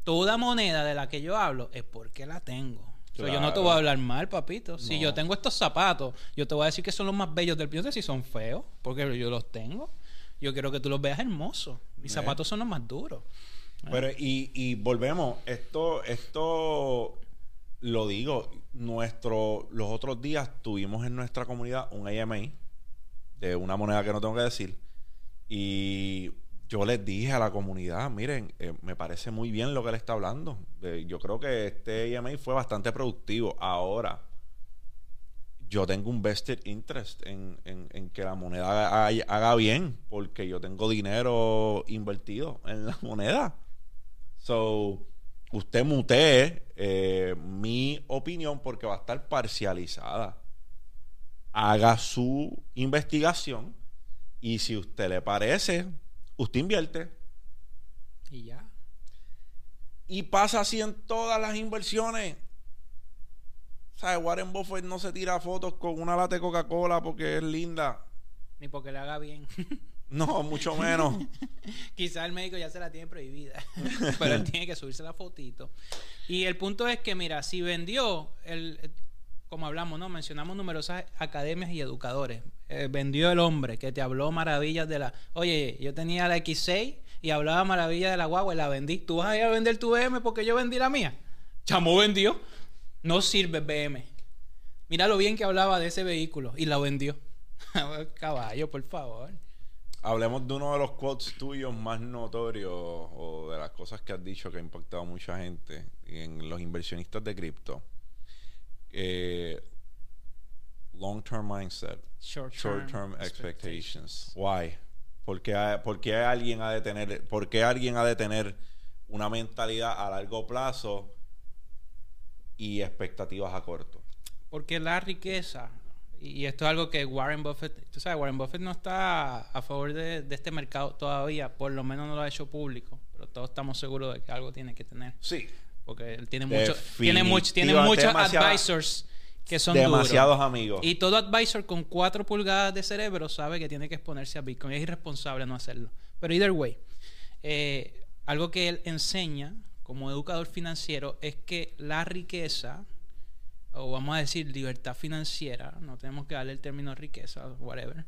toda moneda de la que yo hablo es porque la tengo yo no te voy a hablar mal, papito. Si yo tengo estos zapatos, yo te voy a decir que son los más bellos del piso. si son feos, porque yo los tengo. Yo quiero que tú los veas hermosos. Mis zapatos son los más duros. Pero, y, y volvemos, esto, esto lo digo, nuestro, los otros días tuvimos en nuestra comunidad un AMA de una moneda que no tengo que decir. Y yo les dije a la comunidad, miren, eh, me parece muy bien lo que él está hablando. yo creo que este EMA fue bastante productivo. Ahora, yo tengo un vested interest en, que la moneda haga, bien, porque yo tengo dinero invertido en la moneda. So, usted mutee eh, mi opinión porque va a estar parcializada. Haga su investigación y si usted le parece usted invierte. Y ya. Y pasa así en todas las inversiones. ¿Sabes? Warren Buffett no se tira fotos con una lata de Coca-Cola porque es linda. Ni porque le haga bien. No, mucho menos. Quizá el médico ya se la tiene prohibida. pero él tiene que subirse la fotito. Y el punto es que, mira, si vendió, el, como hablamos, ¿no? Mencionamos numerosas academias y educadores. Eh, vendió el hombre que te habló maravillas de la. Oye, yo tenía la X6 y hablaba maravillas de la guagua y la vendí. ¿Tú vas a ir a vender tu BM porque yo vendí la mía? Chamo vendió. No sirve BM. Mira lo bien que hablaba de ese vehículo y la vendió. Caballo, por favor. Hablemos de uno de los quotes tuyos más notorios o de las cosas que has dicho que ha impactado a mucha gente en los inversionistas de cripto. Eh, long term mindset, short term, expectations. Why? ¿Por qué, alguien ha de tener, por alguien ha de tener una mentalidad a largo plazo y expectativas a corto. Porque la riqueza, y esto es algo que Warren Buffett, tú sabes, Warren Buffett no está a favor de, de este mercado todavía, por lo menos no lo ha hecho público, pero todos estamos seguros de que algo tiene que tener. Sí. Porque él tiene mucho, tiene, mucho, tiene muchos advisors que son demasiados amigos. Y todo advisor con 4 pulgadas de cerebro sabe que tiene que exponerse a Bitcoin. Es irresponsable no hacerlo. Pero either way, eh, algo que él enseña como educador financiero es que la riqueza, o vamos a decir libertad financiera, no tenemos que darle el término riqueza, whatever,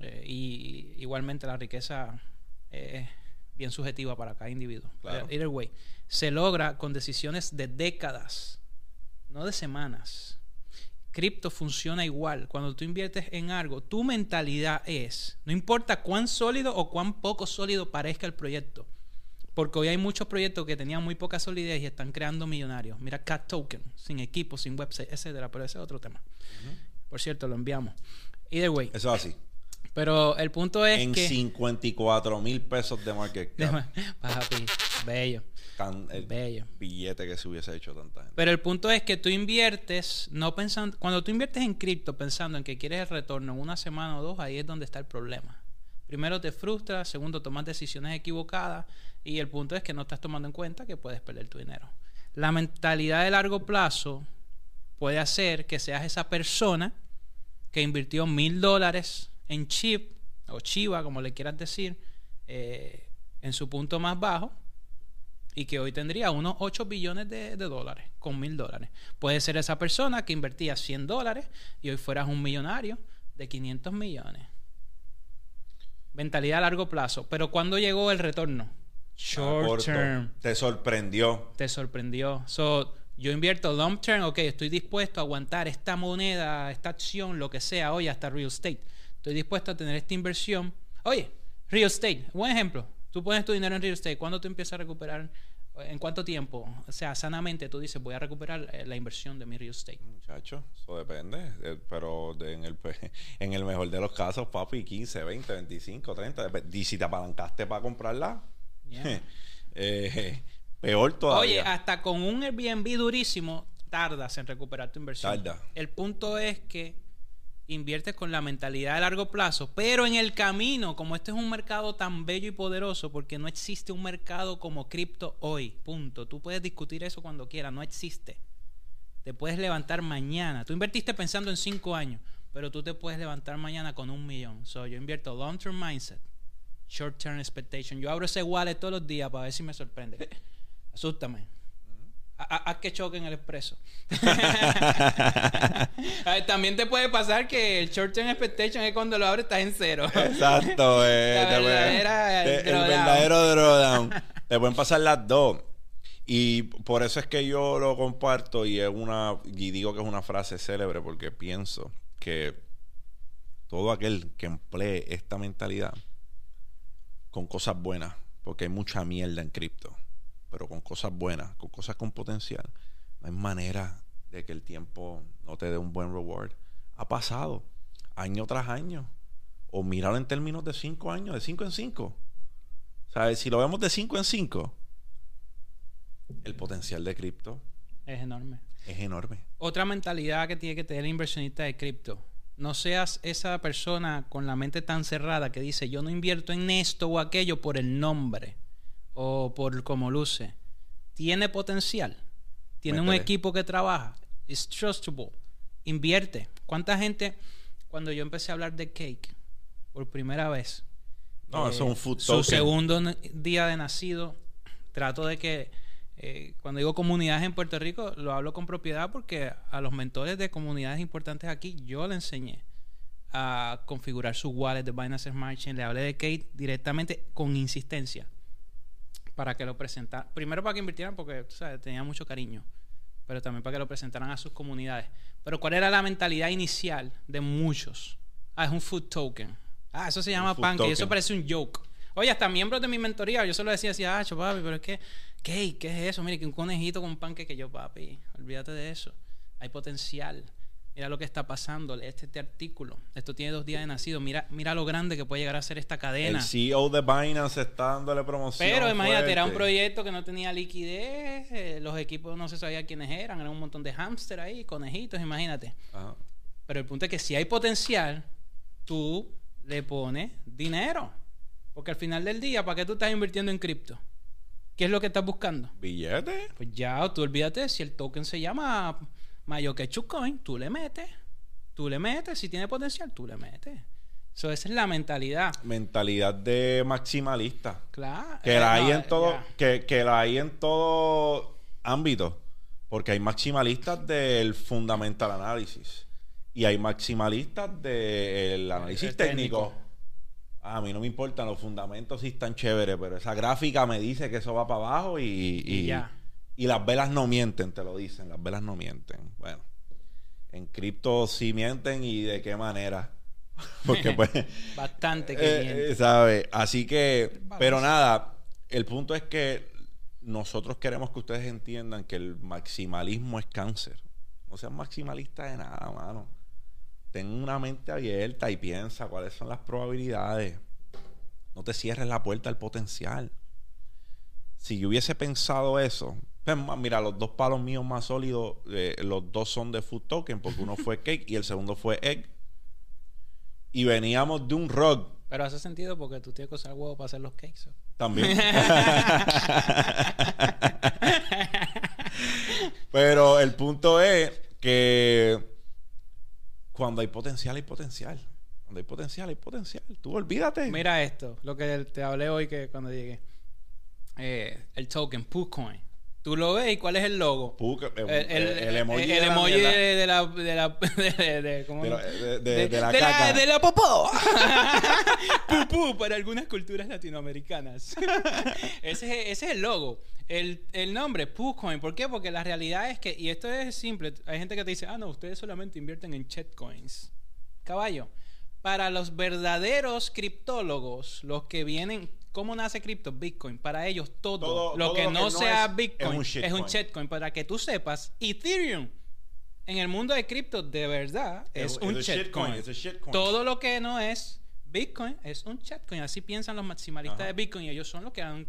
eh, y igualmente la riqueza es bien subjetiva para cada individuo. Either way, se logra con decisiones de décadas, no de semanas. Cripto funciona igual. Cuando tú inviertes en algo, tu mentalidad es, no importa cuán sólido o cuán poco sólido parezca el proyecto, porque hoy hay muchos proyectos que tenían muy poca solidez y están creando millonarios. Mira Cat Token, sin equipo, sin website, etcétera. Pero ese es otro tema. Por cierto, lo enviamos. Either way. Eso es así. Pero el punto es en que... En 54 mil pesos de market cap. Papi, bello. el bello. billete que se hubiese hecho tanta gente. Pero el punto es que tú inviertes, no pensando... Cuando tú inviertes en cripto pensando en que quieres el retorno en una semana o dos, ahí es donde está el problema. Primero te frustra, segundo tomas decisiones equivocadas y el punto es que no estás tomando en cuenta que puedes perder tu dinero. La mentalidad de largo plazo puede hacer que seas esa persona que invirtió mil dólares en chip o chiva, como le quieras decir, eh, en su punto más bajo y que hoy tendría unos 8 billones de, de dólares con mil dólares. Puede ser esa persona que invertía 100 dólares y hoy fueras un millonario de 500 millones. Mentalidad a largo plazo. Pero ¿cuándo llegó el retorno? Short term. Te sorprendió. Te sorprendió. So, yo invierto long term, ok, estoy dispuesto a aguantar esta moneda, esta acción, lo que sea, oye, hasta real estate. Estoy dispuesto a tener esta inversión. Oye, real estate, buen ejemplo. Tú pones tu dinero en real estate. ¿Cuándo tú empiezas a recuperar? ¿En cuánto tiempo? O sea, sanamente tú dices, voy a recuperar eh, la inversión de mi real estate. Muchacho, eso depende. Eh, pero en, el, en el mejor de los casos, papi, 15, 20, 25, 30. Y si te apalancaste para comprarla, eh, peor todavía. Oye, hasta con un Airbnb durísimo, tardas en recuperar tu inversión. Tarda. El punto es que inviertes con la mentalidad de largo plazo, pero en el camino, como este es un mercado tan bello y poderoso, porque no existe un mercado como cripto hoy, punto. Tú puedes discutir eso cuando quieras, no existe. Te puedes levantar mañana. Tú invertiste pensando en cinco años, pero tú te puedes levantar mañana con un millón. So, yo invierto long term mindset short term expectation. Yo abro ese wallet todos los días para ver si me sorprende. Asústame. Haz que choque en el expreso. También te puede pasar que el short term expectation es cuando lo abres estás en cero. Exacto. Eh, el, verdadero drawdown. te pueden pasar las dos. Y por eso es que yo lo comparto y es una y digo que es una frase célebre porque pienso que todo aquel que emplee esta mentalidad con cosas buenas, porque hay mucha mierda en cripto, pero con cosas buenas, con cosas con potencial, no hay manera de que el tiempo no te dé un buen reward. Ha pasado año tras año. O mirarlo en términos de cinco años, de cinco en cinco. ¿Sabes? Si lo vemos de cinco en cinco, el potencial de cripto es enorme. Es enorme. Otra mentalidad que tiene que tener el inversionista de cripto no seas esa persona con la mente tan cerrada que dice yo no invierto en esto o aquello por el nombre o por cómo luce. Tiene potencial. Tiene un equipo que trabaja. Es trustable. Invierte. ¿Cuánta gente, cuando yo empecé a hablar de cake por primera vez, no, es un food Su segundo día de nacido, trato de que eh, cuando digo comunidades en Puerto Rico, lo hablo con propiedad porque a los mentores de comunidades importantes aquí, yo le enseñé a configurar su wallet de Binance Smart Chain. Le hablé de Kate directamente con insistencia para que lo presentara. Primero para que invirtieran porque tenía mucho cariño, pero también para que lo presentaran a sus comunidades. Pero ¿cuál era la mentalidad inicial de muchos? Ah, es un food token. Ah, eso se llama pan, y eso parece un joke. Oye, hasta miembros de mi mentoría, yo solo decía así, ah, papi, pero es que ¿Qué? ¿Qué es eso? Mire, que un conejito con un panque que yo, papi, olvídate de eso. Hay potencial. Mira lo que está pasando. Este, este artículo. Esto tiene dos días de nacido. Mira, mira lo grande que puede llegar a ser esta cadena. El CEO de Binance está dándole promoción. Pero imagínate, era un proyecto que no tenía liquidez. eh, los equipos no se sabía quiénes eran. Era un montón de hámster ahí, conejitos, imagínate. Ajá. Pero el punto es que si hay potencial, tú le pones dinero. Porque al final del día, ¿para qué tú estás invirtiendo en cripto? ¿Qué es lo que estás buscando? ¿Billete? Pues ya, tú olvídate, si el token se llama Mayoquechu Coin, tú le metes. Tú le metes, si tiene potencial, tú le metes. So, esa es la mentalidad. Mentalidad de maximalista. Claro. Que Eh, la hay no, en todo, que, que la hay en todo ámbito. Porque hay maximalistas del fundamental análisis. Y hay maximalistas del análisis El técnico. técnico. A mí no me importan los fundamentos si están chéveres, pero esa gráfica me dice que eso va para abajo y, y, Y ya. Y las velas no mienten, te lo dicen, las velas no mienten. Bueno, en cripto sí mienten y de qué manera. Porque pues Bastante que eh, miente. eh, ¿sabe? Así que, pero nada, el punto es que nosotros queremos que ustedes entiendan que el maximalismo es cáncer. No sean maximalistas de nada, mano. Ten una mente abierta y piensa cuáles son las probabilidades. No te cierres la puerta al potencial. Si yo hubiese pensado eso, pues, mira, los dos palos míos más sólidos, eh, los dos son de Food Token, porque uno fue Cake y el segundo fue Egg. Y veníamos de un rock Pero hace sentido porque tú tienes que usar huevo para hacer los cakes. también. Pero el punto es que cuando hay potencial, hay potencial. Cuando hay potencial, hay potencial. Tú olvídate. Mira esto, lo que te hablé hoy que cuando llegué. Eh, el token, Pucoin. Tú lo ves y cuál es el logo. El, eh, el- el emoji, el de la emoji de, la de la de, de- ¿cómo De la- es? de- de- de la de caca. de la popó pupú para algunas culturas latinoamericanas ese, es- ese es el logo el, el nombre Pucoin ¿por qué? porque la realidad es que y esto es simple hay gente que te dice ah no ustedes solamente invierten en chatcoins caballo para los verdaderos criptólogos los que vienen ¿Cómo nace cripto? Bitcoin. Para ellos todo, Todo- lo todo que lo que no no sea es- Bitcoin es un es un shitcoin. Para que tú sepas, Ethereum en el mundo de cripto de verdad es, Es- un shitcoin. Todo lo que no es Bitcoin es un shitcoin. Así piensan los maximalistas Ajá. de Bitcoin y ellos son los que han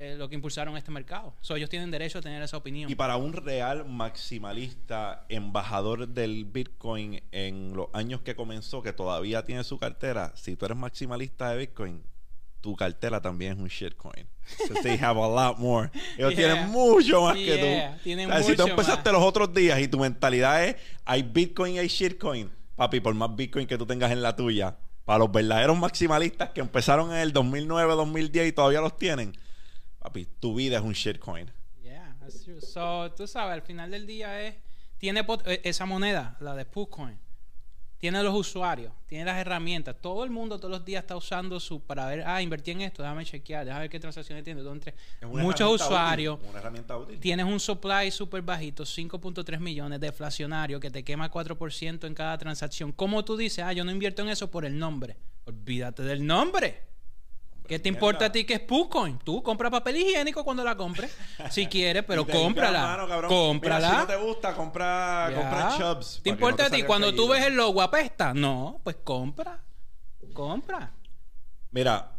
eh, lo que impulsaron este mercado. So, ellos tienen derecho a tener esa opinión. Y para un real maximalista, embajador del Bitcoin en los años que comenzó, que todavía tiene su cartera, si tú eres maximalista de Bitcoin, tu cartera también es un shitcoin. So they have a lot more. Ellos Yeah. tienen mucho más Yeah, que tú. tienen O sea, si tú mucho empezaste más. los otros días y tu mentalidad es hay Bitcoin y hay shitcoin, papi, por más Bitcoin que tú tengas en la tuya, para los verdaderos maximalistas que empezaron en el 2009, 2010 y todavía los tienen, papi, tu vida es un shitcoin. Yeah, that's true. So, tú sabes, al final del día es tiene eh, esa moneda, la de Pucoin. Tiene los usuarios, tiene las herramientas. Todo el mundo todos los días está usando su para ver, ah, invertí en esto, déjame chequear, déjame ver qué transacciones tiene. dos, tres. Es una Muchos usuarios. útil, una herramienta útil. Tienes un supply súper bajito, 5.3 millones, deflacionario, que te quema 4% en cada transacción. ¿Cómo tú dices, ah, yo no invierto en eso por el nombre? Olvídate del nombre. ¿Qué te importa a ti que es Pucoin? Tú compra papel higiénico cuando la compres, si quieres, pero cómprala. "Mano, cabrón, cómprala. mira, si no te gusta, compra, compra Chubbs. ¿Te importa no te a ti cuando tú ves el logo apesta? No, pues compra. Compra. Mira,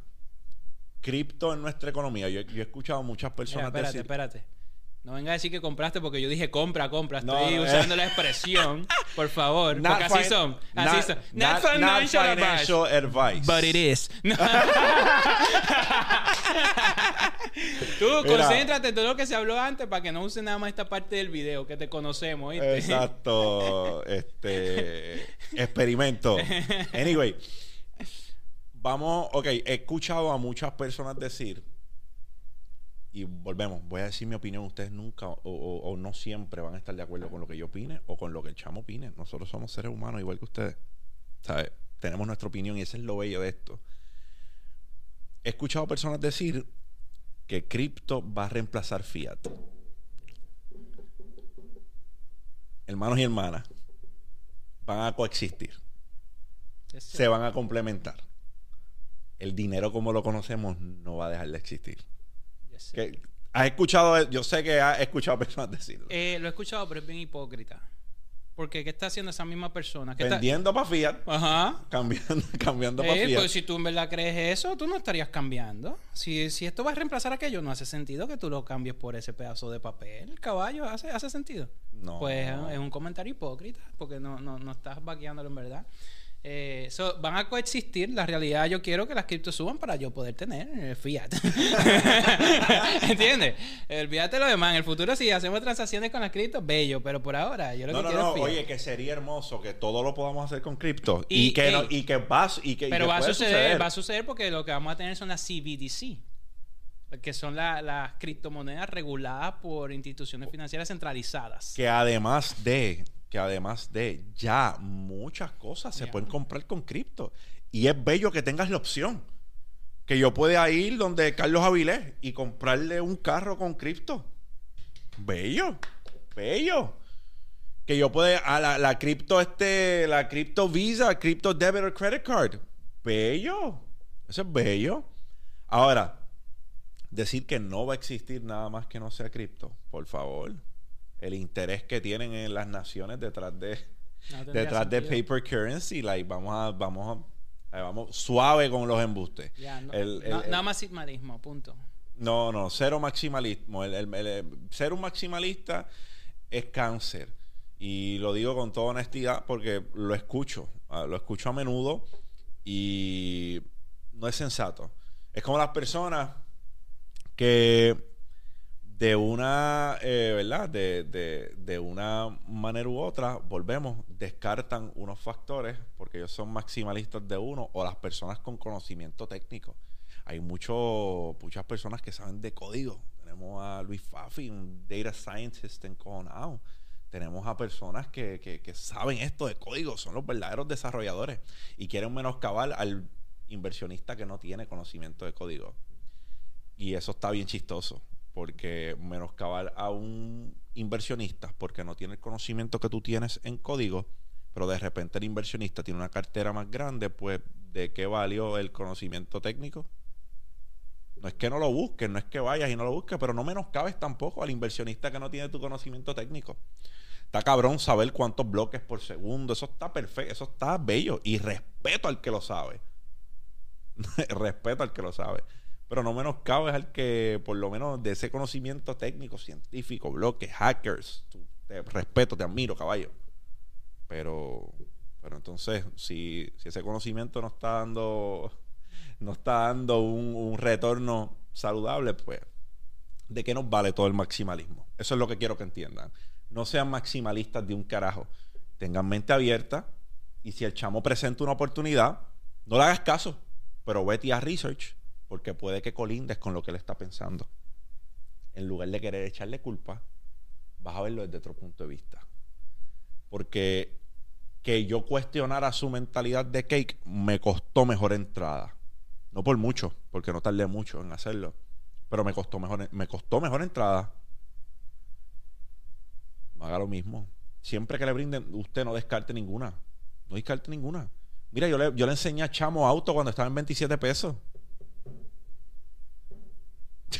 cripto en nuestra economía. Yo, yo he escuchado muchas Mira, personas espérate, decir. espérate. No venga a decir que compraste porque yo dije compra, compra. Estoy no, usando eh. la expresión, por favor. Not porque así son. Así not- son. not- Not financial advice. But it is. Tú, Mira. concéntrate en todo lo que se habló antes para que no use nada más esta parte del video que te conocemos. Exacto. este experimento. Anyway, vamos, ok, he escuchado a muchas personas decir, y volvemos, voy a decir mi opinión, ustedes nunca o, o- o no siempre van a estar de acuerdo con lo que yo opine o con lo que el chamo opine. Nosotros somos seres humanos igual que ustedes. ¿Sabes? Tenemos nuestra opinión y ese es lo bello de esto. He escuchado personas decir que cripto va a reemplazar fiat. Hermanos y hermanas, van a coexistir, se van a complementar. El dinero como lo conocemos no va a dejar de existir. Que- ¿Has escuchado? Yo sé que has escuchado personas decirlo. Eh, lo he escuchado, pero es bien hipócrita. Porque ¿qué está haciendo esa misma persona? ¿Qué está- Vendiendo para Fiat, Ajá. cambiando, cambiando para Eh, Fiat. pues si tú en verdad crees eso, tú no estarías cambiando. Si, si esto va a reemplazar aquello, no hace sentido que tú lo cambies por ese pedazo de papel. Caballo, ¿hace, hace sentido? No. Pues es un comentario hipócrita, porque no, no, no estás vaqueándolo en verdad. Eh, so, van a coexistir. La realidad, yo quiero que las criptos suban para yo poder tener eh, fiat. ¿Entiendes? Olvídate lo demás. En el futuro, si hacemos transacciones con las criptos, bello. Pero por ahora, yo lo No, que no, quiero no. es fiat. Oye, que sería hermoso que todo lo podamos hacer con cripto. Y- Y, que, no- y que va, y que, y Pero que va a suceder, va a suceder porque lo que vamos a tener son las CBDC, que son la- las criptomonedas reguladas por instituciones financieras centralizadas. Que además de, que además de, ya muchas cosas se pueden comprar con cripto. Y es bello que tengas la opción. Que yo pueda ir donde Carlos Avilés y comprarle un carro con cripto. Bello, bello. Que yo pueda, a la, la cripto este, la cripto Visa, cripto debit or credit card. Bello. Eso es bello. Ahora, decir que no va a existir nada más que no sea cripto, por favor. El interés que tienen en las naciones detrás de, No detrás de paper currency, like, vamos a, vamos a, ahí vamos suave con los embustes. Ya, no, El- el- no- el- nada maximalismo, punto. no, no, cero maximalismo. El, el- el- ser un maximalista es cáncer. Y lo digo con toda honestidad porque lo escucho. ah, Lo escucho a menudo y no es sensato. Es como las personas que de una, eh, ¿verdad? De, de- de una manera u otra, volvemos, descartan unos factores porque ellos son maximalistas de uno o las personas con conocimiento técnico. Hay mucho, muchas personas que saben de código. Tenemos a Luis Fafi, un data scientist encojonado. Tenemos a personas que, que- que saben esto de código, son los verdaderos desarrolladores y quieren menoscabar al inversionista que no tiene conocimiento de código. Y eso está bien chistoso, porque menoscabar a un inversionista porque no tiene el conocimiento que tú tienes en código, pero de repente el inversionista tiene una cartera más grande, pues ¿de qué valió el conocimiento técnico? No es que no lo busques, no es que vayas y no lo busques, pero no menoscabes tampoco al inversionista que no tiene tu conocimiento técnico. Está cabrón saber cuántos bloques por segundo, eso está perfecto, eso está bello y respeto al que lo sabe. respeto al que lo sabe. Pero no menoscabes al que, por lo menos, de ese conocimiento técnico, científico, bloques, hackers. te respeto, te admiro, caballo. Pero, pero entonces, si, si ese conocimiento no está dando, no está dando un, un retorno saludable, pues, ¿de qué nos vale todo el maximalismo? Eso es lo que quiero que entiendan. No sean maximalistas de un carajo. Tengan mente abierta y si el chamo presenta una oportunidad, no le hagas caso, pero vete a research porque puede que colindes con lo que él está pensando. En lugar de querer echarle culpa, vas a verlo desde otro punto de vista. Porque que yo cuestionara su mentalidad de cake me costó mejor entrada. No por mucho, porque no tardé mucho en hacerlo. Pero me costó mejor, me costó mejor entrada. No haga lo mismo. Siempre que le brinden, usted no descarte ninguna. No descarte ninguna. Mira, yo le, yo le enseñé a Chamo auto cuando estaba en 27 pesos.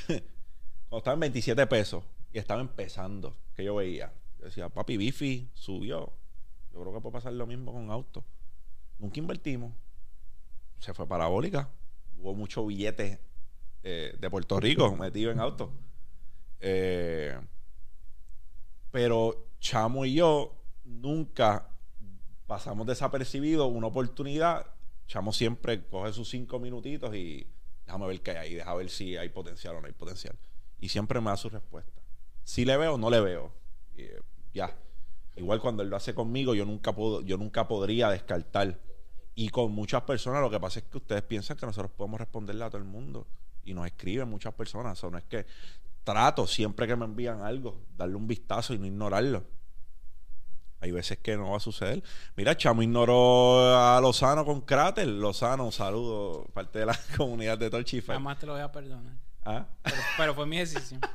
Cuando estaba en 27 pesos y estaba empezando, que yo veía. Yo decía, papi, Bifi subió. Yo creo que puede pasar lo mismo con auto. Nunca invertimos. Se fue parabólica. Hubo mucho billete eh, de Puerto Rico metido en auto. Eh, pero Chamo y yo nunca pasamos desapercibidos una oportunidad. Chamo siempre coge sus cinco minutitos y déjame ver qué hay ahí, déjame ver si hay potencial o no hay potencial. Y siempre me da su respuesta. Si le veo, no le veo. Eh, ya. Igual cuando él lo hace conmigo, yo nunca puedo, yo nunca podría descartar. Y con muchas personas, lo que pasa es que ustedes piensan que nosotros podemos responderle a todo el mundo. Y nos escriben muchas personas. O sea, no es que trato siempre que me envían algo, darle un vistazo y no ignorarlo. Hay veces que no va a suceder. Mira, Chamo ignoró a Lozano con cráter. Lozano, un saludo, parte de la comunidad de Torchify. Jamás te lo voy a perdonar. ¿Ah? Pero, pero fue mi decisión.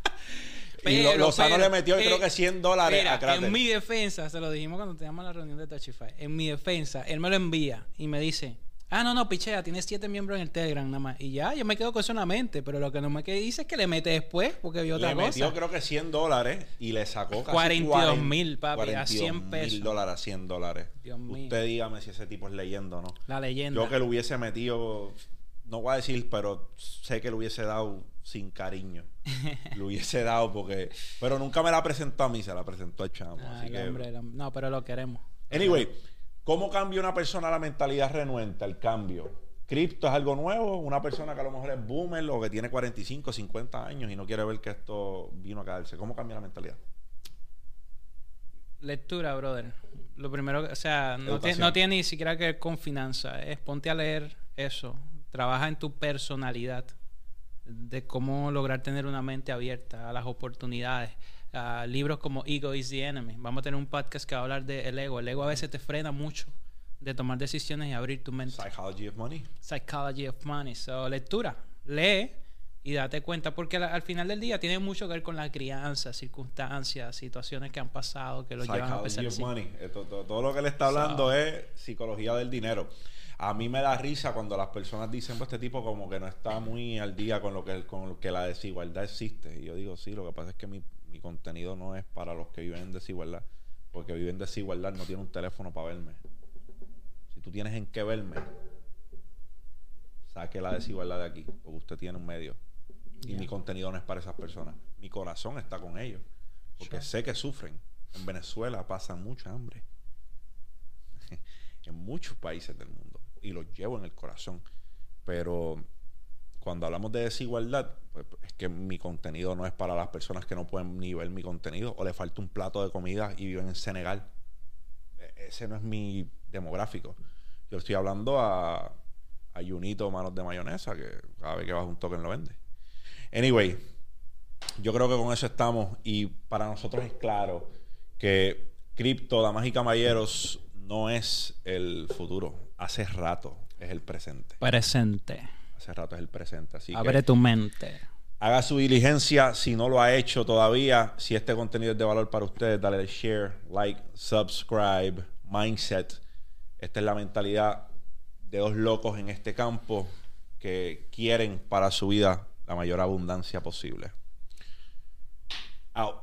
y Pero, Lozano pero, le metió, eh, creo que 100 dólares Mira, a cráter. en mi defensa, se lo dijimos cuando teníamos la reunión de Touchify. En mi defensa, él me lo envía y me dice: Ah, no, no, pichea, tienes siete miembros en el Telegram nada más. Y ya, yo me quedo con eso en la mente. Pero lo que no me quedé dice es que le mete después, porque vio otra Le cosa. metió creo que 100 dólares y le sacó casi 42 mil, papi, a 100 mil pesos. dólares a 100 dólares. Dios mío. Usted dígame si ese tipo es leyendo o no. La leyenda. Yo que lo hubiese metido, no voy a decir, pero sé que lo hubiese dado sin cariño. lo hubiese dado porque... Pero nunca me la presentó a mí, se la presentó al chamo. Ah, así el que... hombre, el hombre. No, pero lo queremos. Anyway, ¿cómo cambia una persona la mentalidad renuente, el cambio? ¿Cripto es algo nuevo? Una persona que a lo mejor es boomer o que tiene 45, 50 años y no quiere ver que esto vino a caerse. ¿Cómo cambia la mentalidad? Lectura, brother. Lo primero, que- o sea, no, tiene ni siquiera que ver con finanzas. Es ponte a leer eso. Trabaja en tu personalidad. De cómo lograr tener una mente abierta a las oportunidades. A libros como Ego is the Enemy. Vamos a tener un podcast que va a hablar del ego. El ego a veces te frena mucho de tomar decisiones y abrir tu mente. Psychology of Money. Psychology of Money. So, lectura. Lee y date cuenta, porque al, al final del día tiene mucho que ver con la crianza, circunstancias, situaciones que han pasado que lo llevan a Psychology pensar of. Money. Esto- todo, todo lo que le está hablando es psicología del dinero. A mí me da risa cuando las personas dicen, pues este tipo como que no está muy al día con lo que, con lo que la desigualdad existe. Y yo digo, sí, lo que pasa es que mi, mi contenido no es para los que viven en desigualdad. Porque viven en desigualdad no tiene un teléfono para verme. Si tú tienes en qué verme, saque la desigualdad de aquí. Porque usted tiene un medio. Y Yeah. mi contenido no es para esas personas. Mi corazón está con ellos. Porque Sure. sé que sufren. En Venezuela pasa mucha hambre. en muchos países del mundo. Y los llevo en el corazón. Pero cuando hablamos de desigualdad, pues, es que mi contenido no es para las personas que no pueden ni ver mi contenido o le falta un plato de comida y viven en Senegal. E- Ese no es mi demográfico. Yo estoy hablando a, a Junito Manos de Mayonesa, que cada vez que vas un token lo vende. Anyway, yo creo que con eso estamos y para nosotros es claro que cripto, damas y caballeros, no es el futuro. Hace rato es el presente. Presente. Hace rato es el presente. Así Abre que tu mente. haga su diligencia. Si no lo ha hecho todavía, si este contenido es de valor para ustedes, dale share, like, subscribe, mindset. Esta es la mentalidad de dos locos en este campo que quieren para su vida la mayor abundancia posible. Out.